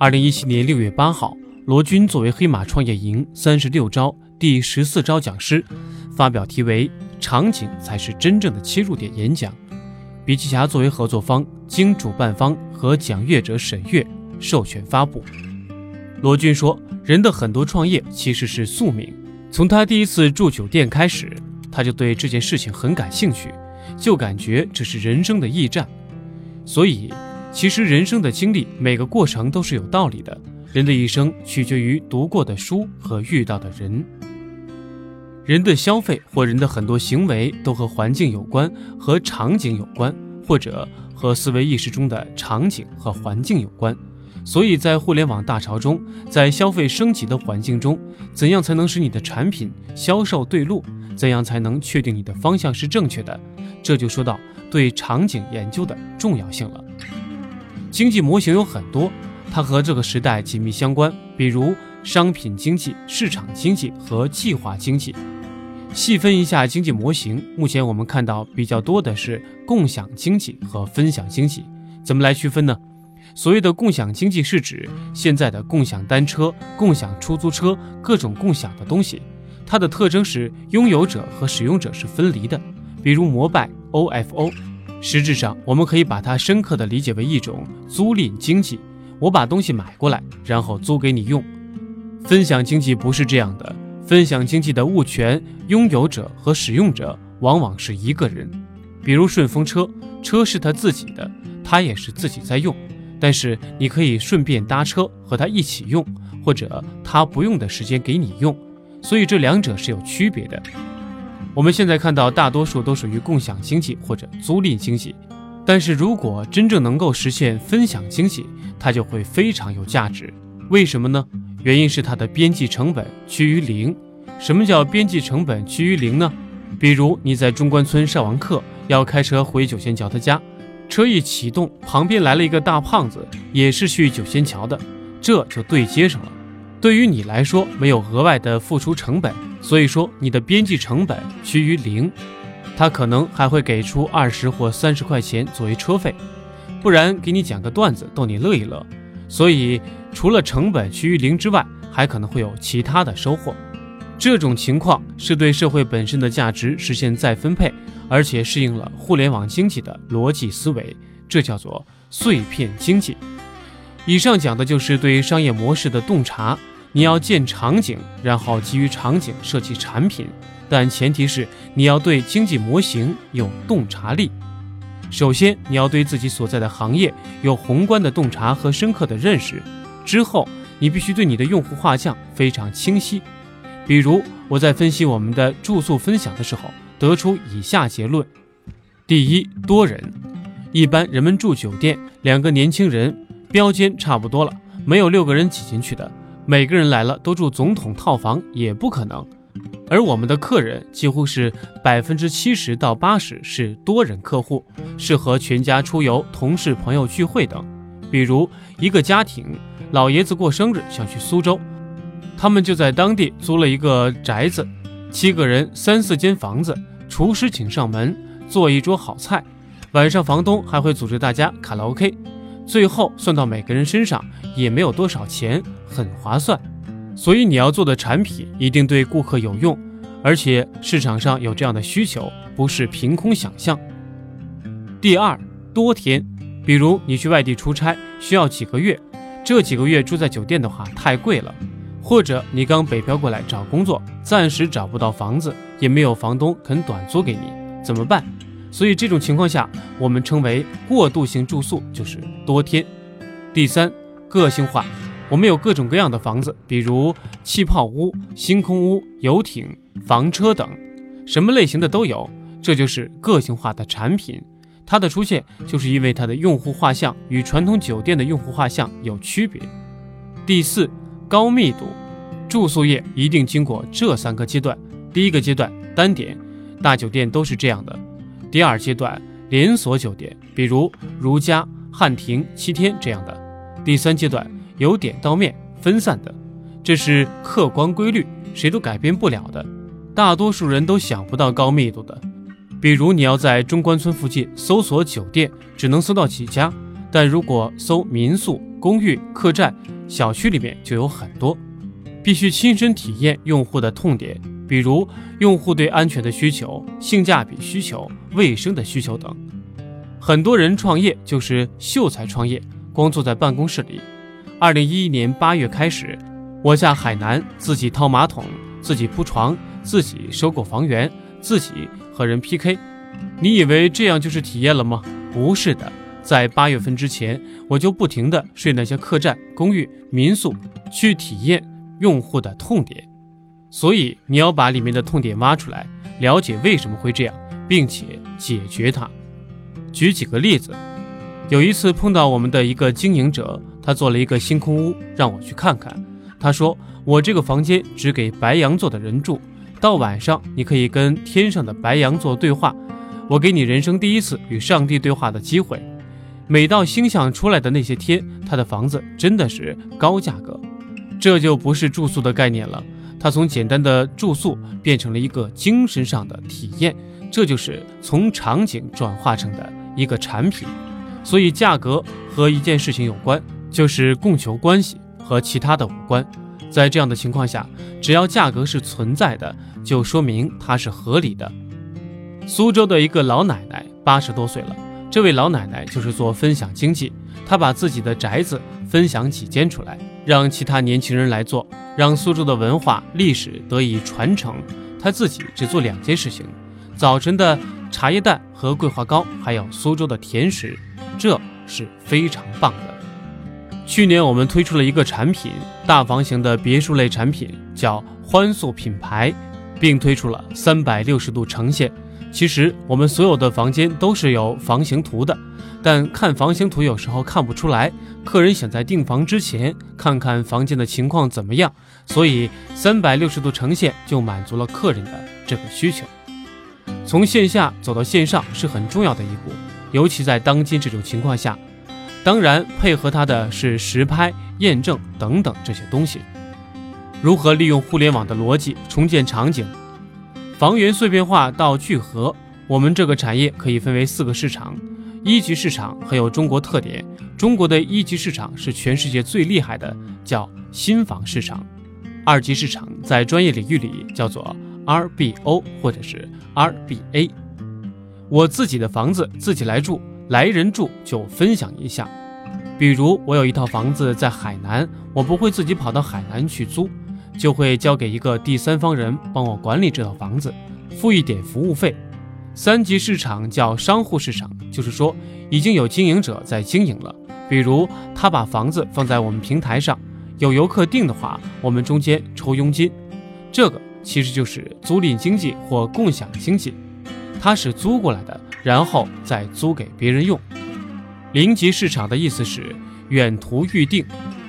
二零一七年六月八号，罗军作为黑马创业营三十六招第十四招讲师，发表题为“场景才是真正的切入点”演讲。笔记侠作为合作方，经主办方和讲阅者审阅，授权发布。罗军说：“人的很多创业其实是宿命。从他第一次住酒店开始，他就对这件事情很感兴趣，就感觉这是人生的驿站。所以。”其实人生的经历，每个过程都是有道理的。人的一生取决于读过的书和遇到的人。人的消费或人的很多行为都和环境有关，和场景有关，或者和思维意识中的场景和环境有关。所以在互联网大潮中，在消费升级的环境中，怎样才能使你的产品销售对路？怎样才能确定你的方向是正确的？这就说到对场景研究的重要性了。经济模型有很多，它和这个时代紧密相关，比如商品经济、市场经济和计划经济。细分一下经济模型，目前我们看到比较多的是共享经济和分享经济。怎么来区分呢？所谓的共享经济是指现在的共享单车、共享出租车各种共享的东西，它的特征是拥有者和使用者是分离的，比如摩拜 OFO。实质上，我们可以把它深刻地理解为一种租赁经济。我把东西买过来，然后租给你用。分享经济不是这样的。分享经济的物权拥有者和使用者往往是一个人。比如顺风车，车是他自己的，他也是自己在用。但是你可以顺便搭车和他一起用，或者他不用的时间给你用。所以这两者是有区别的。我们现在看到，大多数都属于共享经济或者租赁经济，但是如果真正能够实现分享经济，它就会非常有价值。为什么呢？原因是它的边际成本趋于零。什么叫边际成本趋于零呢？比如你在中关村上完课，要开车回九仙桥的家，车一启动，旁边来了一个大胖子，也是去九仙桥的，这就对接上了。对于你来说，没有额外的付出成本。所以说，你的边际成本趋于零，他可能还会给出二十或三十块钱作为车费，不然给你讲个段子逗你乐一乐。所以，除了成本趋于零之外，还可能会有其他的收获。这种情况是对社会本身的价值实现再分配，而且适应了互联网经济的逻辑思维，这叫做碎片经济。以上讲的就是对商业模式的洞察。你要建场景，然后基于场景设计产品，但前提是你要对经济模型有洞察力。首先，你要对自己所在的行业有宏观的洞察和深刻的认识。之后，你必须对你的用户画像非常清晰。比如，我在分析我们的住宿分享的时候，得出以下结论：第一，多人。一般人们住酒店，两个年轻人标间差不多了，没有六个人挤进去的。每个人来了都住总统套房也不可能，而我们的客人几乎是百分之七十到八十是多人客户，适合全家出游、同事朋友聚会等。比如一个家庭，老爷子过生日想去苏州，他们就在当地租了一个宅子，七个人三四间房子，厨师请上门做一桌好菜，晚上房东还会组织大家卡拉 OK。最后算到每个人身上也没有多少钱，很划算。所以你要做的产品一定对顾客有用，而且市场上有这样的需求，不是凭空想象。第二，多天，比如你去外地出差需要几个月，这几个月住在酒店的话太贵了，或者你刚北漂过来找工作，暂时找不到房子，也没有房东肯短租给你，怎么办？所以这种情况下，我们称为过渡性住宿，就是多天。第三，个性化，我们有各种各样的房子，比如气泡屋、星空屋、游艇、房车等，什么类型的都有。这就是个性化的产品。它的出现就是因为它的用户画像与传统酒店的用户画像有区别。第四，高密度，住宿业一定经过这三个阶段。第一个阶段单点，大酒店都是这样的。第二阶段，连锁酒店，比如如家、汉庭、七天这样的；第三阶段，由点到面、分散的，这是客观规律，谁都改变不了的。大多数人都想不到高密度的，比如你要在中关村附近搜索酒店，只能搜到几家；但如果搜民宿、公寓、客栈、小区里面就有很多，必须亲身体验用户的痛点，比如用户对安全的需求、性价比需求、卫生的需求等。很多人创业就是秀才创业，光坐在办公室里。二零一一年八月开始，我下海南自己掏马桶，自己铺床，自己收购房源，自己和人 PK。你以为这样就是体验了吗？不是的，在八月份之前，我就不停的睡那些客栈、公寓、民宿，去体验用户的痛点。所以你要把里面的痛点挖出来，了解为什么会这样，并且解决它。举几个例子，有一次碰到我们的一个经营者。他做了一个星空屋，让我去看看。他说：“我这个房间只给白羊座的人住，到晚上你可以跟天上的白羊座对话，我给你人生第一次与上帝对话的机会。每到星象出来的那些天，他的房子真的是高价格。这就不是住宿的概念了，他从简单的住宿变成了一个精神上的体验，这就是从场景转化成的一个产品。所以价格和一件事情有关。”就是供求关系和其他的无关，在这样的情况下，只要价格是存在的，就说明它是合理的。苏州的一个老奶奶八十多岁了，这位老奶奶就是做分享经济，她把自己的宅子分享几间出来，让其他年轻人来做，让苏州的文化历史得以传承。她自己只做两件事情：早晨的茶叶蛋和桂花糕，还有苏州的甜食，这是非常棒的。去年我们推出了一个产品，大房型的别墅类产品，叫欢速品牌，并推出了三百六十度呈现。其实我们所有的房间都是有房型图的，但看房型图有时候看不出来，客人想在订房之前看看房间的情况怎么样，所以三百六十度呈现就满足了客人的这个需求。从线下走到线上是很重要的一步，尤其在当今这种情况下。当然，配合它的是实拍、验证等等这些东西。如何利用互联网的逻辑重建场景？房源碎片化到聚合，我们这个产业可以分为四个市场。一级市场很有中国特点，中国的一级市场是全世界最厉害的，叫新房市场。二级市场在专业领域里叫做 RBO 或者是 RBA。我自己的房子自己来住。来人住就分享一下，比如我有一套房子在海南，我不会自己跑到海南去租，就会交给一个第三方人帮我管理这套房子，付一点服务费。三级市场叫商户市场，就是说已经有经营者在经营了，比如他把房子放在我们平台上，有游客订的话，我们中间抽佣金。这个其实就是租赁经济或共享经济，它是租过来的。然后再租给别人用。零级市场的意思是远途预定，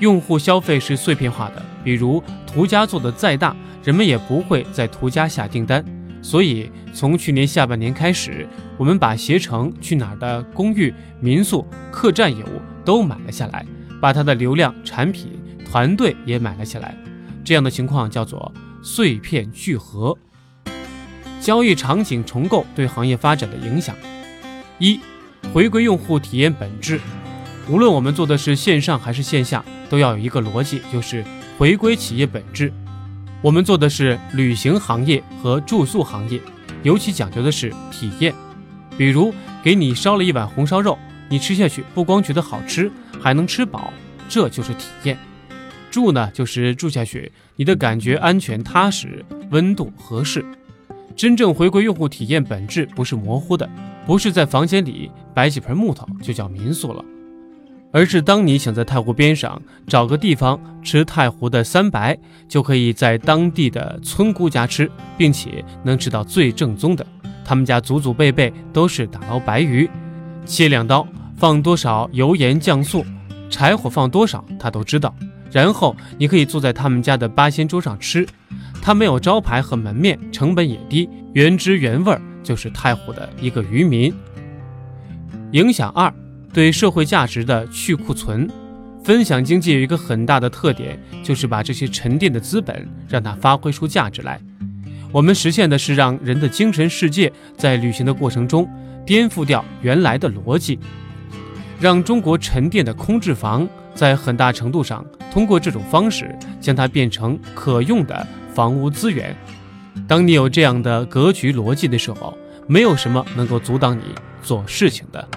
用户消费是碎片化的。比如途家做的再大，人们也不会在途家下订单。所以从去年下半年开始，我们把携程去哪儿的公寓、民宿、客栈业务都买了下来，把它的流量、产品、团队也买了下来。这样的情况叫做碎片聚合。交易场景重构对行业发展的影响：一、回归用户体验本质。无论我们做的是线上还是线下，都要有一个逻辑，就是回归企业本质。我们做的是旅行行业和住宿行业，尤其讲究的是体验。比如给你烧了一碗红烧肉，你吃下去不光觉得好吃，还能吃饱，这就是体验。住呢，就是住下去，你的感觉安全踏实，温度合适。真正回归用户体验本质不是模糊的，不是在房间里摆几盆木头就叫民宿了，而是当你想在太湖边上找个地方吃太湖的三白，就可以在当地的村姑家吃，并且能吃到最正宗的。他们家祖祖辈辈都是打捞白鱼，切两刀，放多少油盐酱醋，柴火放多少他都知道。然后你可以坐在他们家的八仙桌上吃。它没有招牌和门面，成本也低，原汁原味儿，就是太湖的一个渔民。影响二，对社会价值的去库存。分享经济有一个很大的特点，就是把这些沉淀的资本让它发挥出价值来。我们实现的是让人的精神世界在旅行的过程中颠覆掉原来的逻辑。让中国沉淀的空置房，在很大程度上通过这种方式将它变成可用的房屋资源。当你有这样的格局逻辑的时候，没有什么能够阻挡你做事情的。